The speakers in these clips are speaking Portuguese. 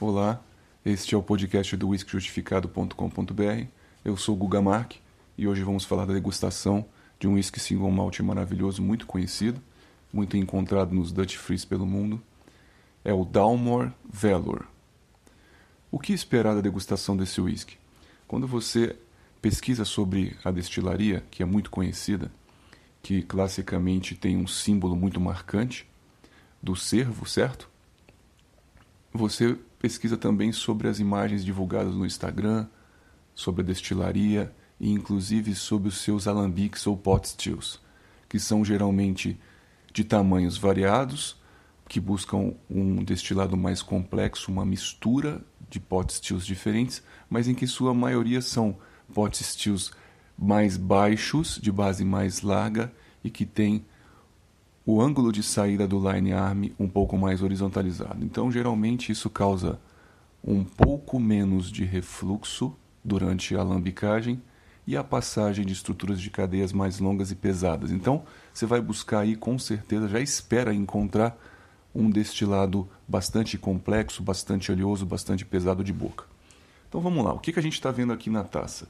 Olá, este é o podcast do whiskyjustificado.com.br. Eu sou o Guga Mark e hoje vamos falar da degustação de um whisky single malt maravilhoso, muito conhecido, muito encontrado nos Dutch Freeze pelo mundo. É o Dalmore Valor. O que esperar da degustação desse whisky? Quando você pesquisa sobre a destilaria, que é muito conhecida, que classicamente tem um símbolo muito marcante do cervo, certo? Você pesquisa também sobre as imagens divulgadas no Instagram, sobre a destilaria e inclusive sobre os seus alambiques ou pot stills, que são geralmente de tamanhos variados, que buscam um destilado mais complexo, uma mistura de pot stills diferentes, mas em que sua maioria são pot stills mais baixos, de base mais larga e que tem o ângulo de saída do line arm um pouco mais horizontalizado. Então, geralmente isso causa um pouco menos de refluxo durante a alambicagem e a passagem de estruturas de cadeias mais longas e pesadas. Então, você vai buscar aí com certeza, já espera encontrar um destilado bastante complexo, bastante oleoso, bastante pesado de boca. Então vamos lá, o que, que a gente está vendo aqui na taça?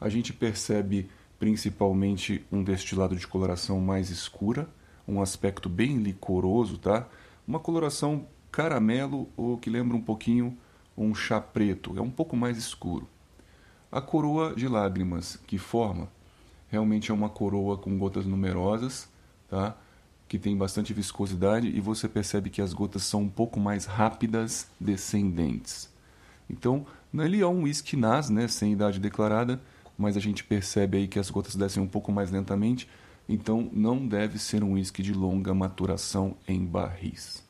A gente percebe principalmente um destilado de coloração mais escura, um aspecto bem licoroso, tá? Uma coloração caramelo ou que lembra um pouquinho um chá preto, é um pouco mais escuro. A coroa de lágrimas que forma realmente é uma coroa com gotas numerosas, tá? que tem bastante viscosidade e você percebe que as gotas são um pouco mais rápidas descendentes. Então, ele é um whisky nas, né, sem idade declarada, mas a gente percebe aí que as gotas descem um pouco mais lentamente, então não deve ser um whisky de longa maturação em barris.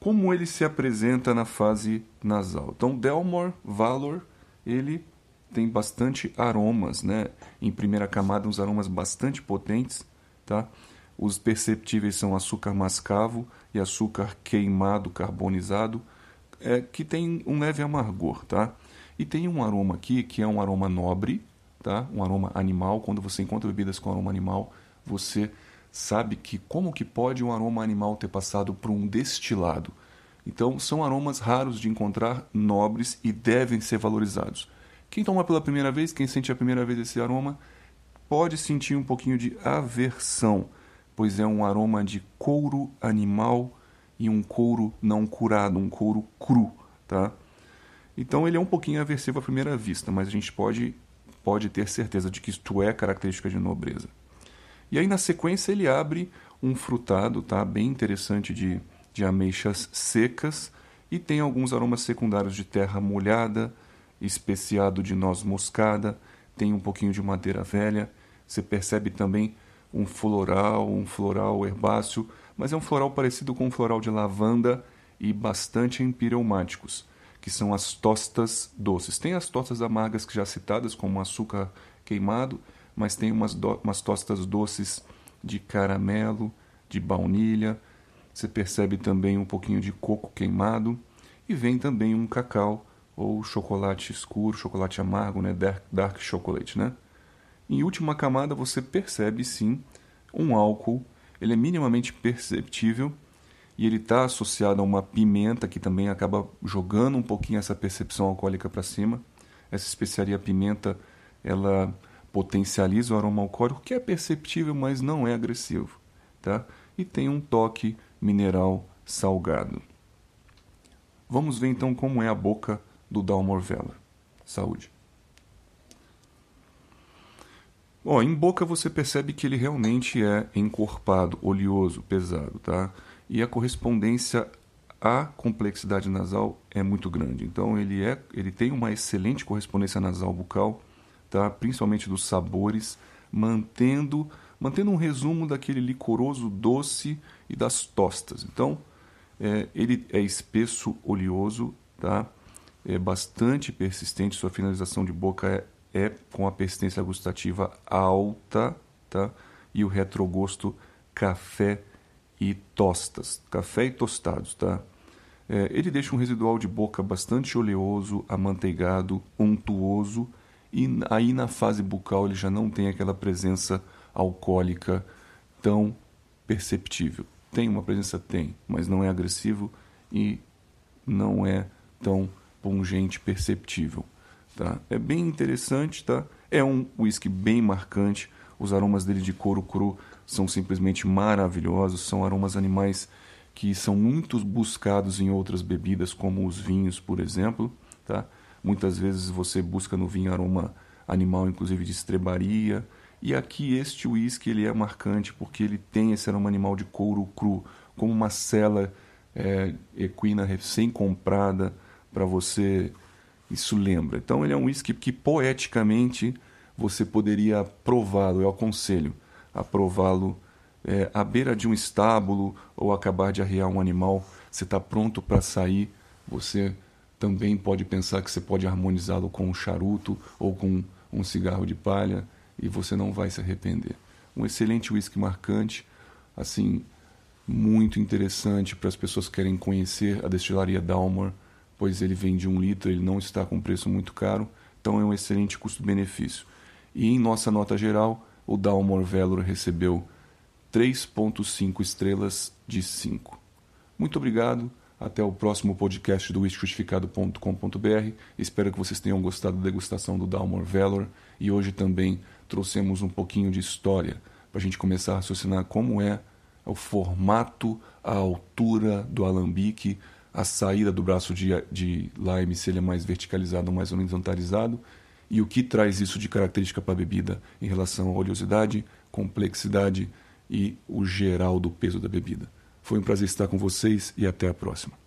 Como ele se apresenta na fase nasal? Então, Delmore Valor, ele tem bastante aromas, né? Em primeira camada, uns aromas bastante potentes, tá? Os perceptíveis são açúcar mascavo e açúcar queimado carbonizado, é, que tem um leve amargor, tá? E tem um aroma aqui que é um aroma nobre, tá? Um aroma animal. Quando você encontra bebidas com aroma animal, você sabe que como que pode um aroma animal ter passado por um destilado? Então, são aromas raros de encontrar, nobres e devem ser valorizados. Quem toma pela primeira vez, quem sente a primeira vez esse aroma, pode sentir um pouquinho de aversão pois é um aroma de couro animal e um couro não curado, um couro cru, tá? Então ele é um pouquinho aversivo à primeira vista, mas a gente pode, pode ter certeza de que isto é característica de nobreza. E aí na sequência ele abre um frutado, tá? Bem interessante de, de ameixas secas e tem alguns aromas secundários de terra molhada, especiado de noz moscada, tem um pouquinho de madeira velha. Você percebe também um floral, um floral herbáceo, mas é um floral parecido com um floral de lavanda e bastante empireumáticos, que são as tostas doces. Tem as tostas amargas que já citadas, como açúcar queimado, mas tem umas, do, umas tostas doces de caramelo, de baunilha. Você percebe também um pouquinho de coco queimado e vem também um cacau ou chocolate escuro, chocolate amargo, né, dark, dark chocolate, né? Em última camada, você percebe sim um álcool, ele é minimamente perceptível e ele está associado a uma pimenta que também acaba jogando um pouquinho essa percepção alcoólica para cima. Essa especiaria pimenta, ela potencializa o aroma alcoólico, que é perceptível, mas não é agressivo, tá? E tem um toque mineral salgado. Vamos ver então como é a boca do Dalmor Vela. Saúde. Ó, em boca você percebe que ele realmente é encorpado, oleoso, pesado, tá? E a correspondência à complexidade nasal é muito grande. Então ele é, ele tem uma excelente correspondência nasal bucal, tá? Principalmente dos sabores, mantendo, mantendo um resumo daquele licoroso doce e das tostas. Então é, ele é espesso, oleoso, tá? É bastante persistente, sua finalização de boca é é com a persistência gustativa alta, tá? E o retrogosto café e tostas, café e tostados, tá? É, ele deixa um residual de boca bastante oleoso, amanteigado, untuoso e aí na fase bucal ele já não tem aquela presença alcoólica tão perceptível. Tem uma presença? Tem, mas não é agressivo e não é tão pungente perceptível. Tá? É bem interessante, tá? É um whisky bem marcante. Os aromas dele de couro cru são simplesmente maravilhosos. São aromas animais que são muito buscados em outras bebidas, como os vinhos, por exemplo. Tá? Muitas vezes você busca no vinho aroma animal, inclusive de estrebaria. E aqui este whisky ele é marcante porque ele tem esse aroma animal de couro cru, como uma cela é, equina recém-comprada para você. Isso lembra. Então ele é um whisky que poeticamente você poderia prová-lo. Eu aconselho a prová-lo é, à beira de um estábulo ou acabar de arriar um animal. Você está pronto para sair. Você também pode pensar que você pode harmonizá-lo com um charuto ou com um cigarro de palha e você não vai se arrepender. Um excelente whisky marcante, assim, muito interessante para as pessoas que querem conhecer a destilaria Dalmor, pois ele vende um litro, ele não está com preço muito caro, então é um excelente custo-benefício. E em nossa nota geral, o Dalmor Velor recebeu 3.5 estrelas de 5. Muito obrigado. Até o próximo podcast do whiskyjustificado.com.br. Espero que vocês tenham gostado da degustação do Dalmor Valor e hoje também trouxemos um pouquinho de história para a gente começar a raciocinar como é o formato, a altura do alambique, a saída do braço de, de lime, se ele é mais verticalizado ou mais horizontalizado, e o que traz isso de característica para a bebida em relação à oleosidade, complexidade e o geral do peso da bebida. Foi um prazer estar com vocês e até a próxima.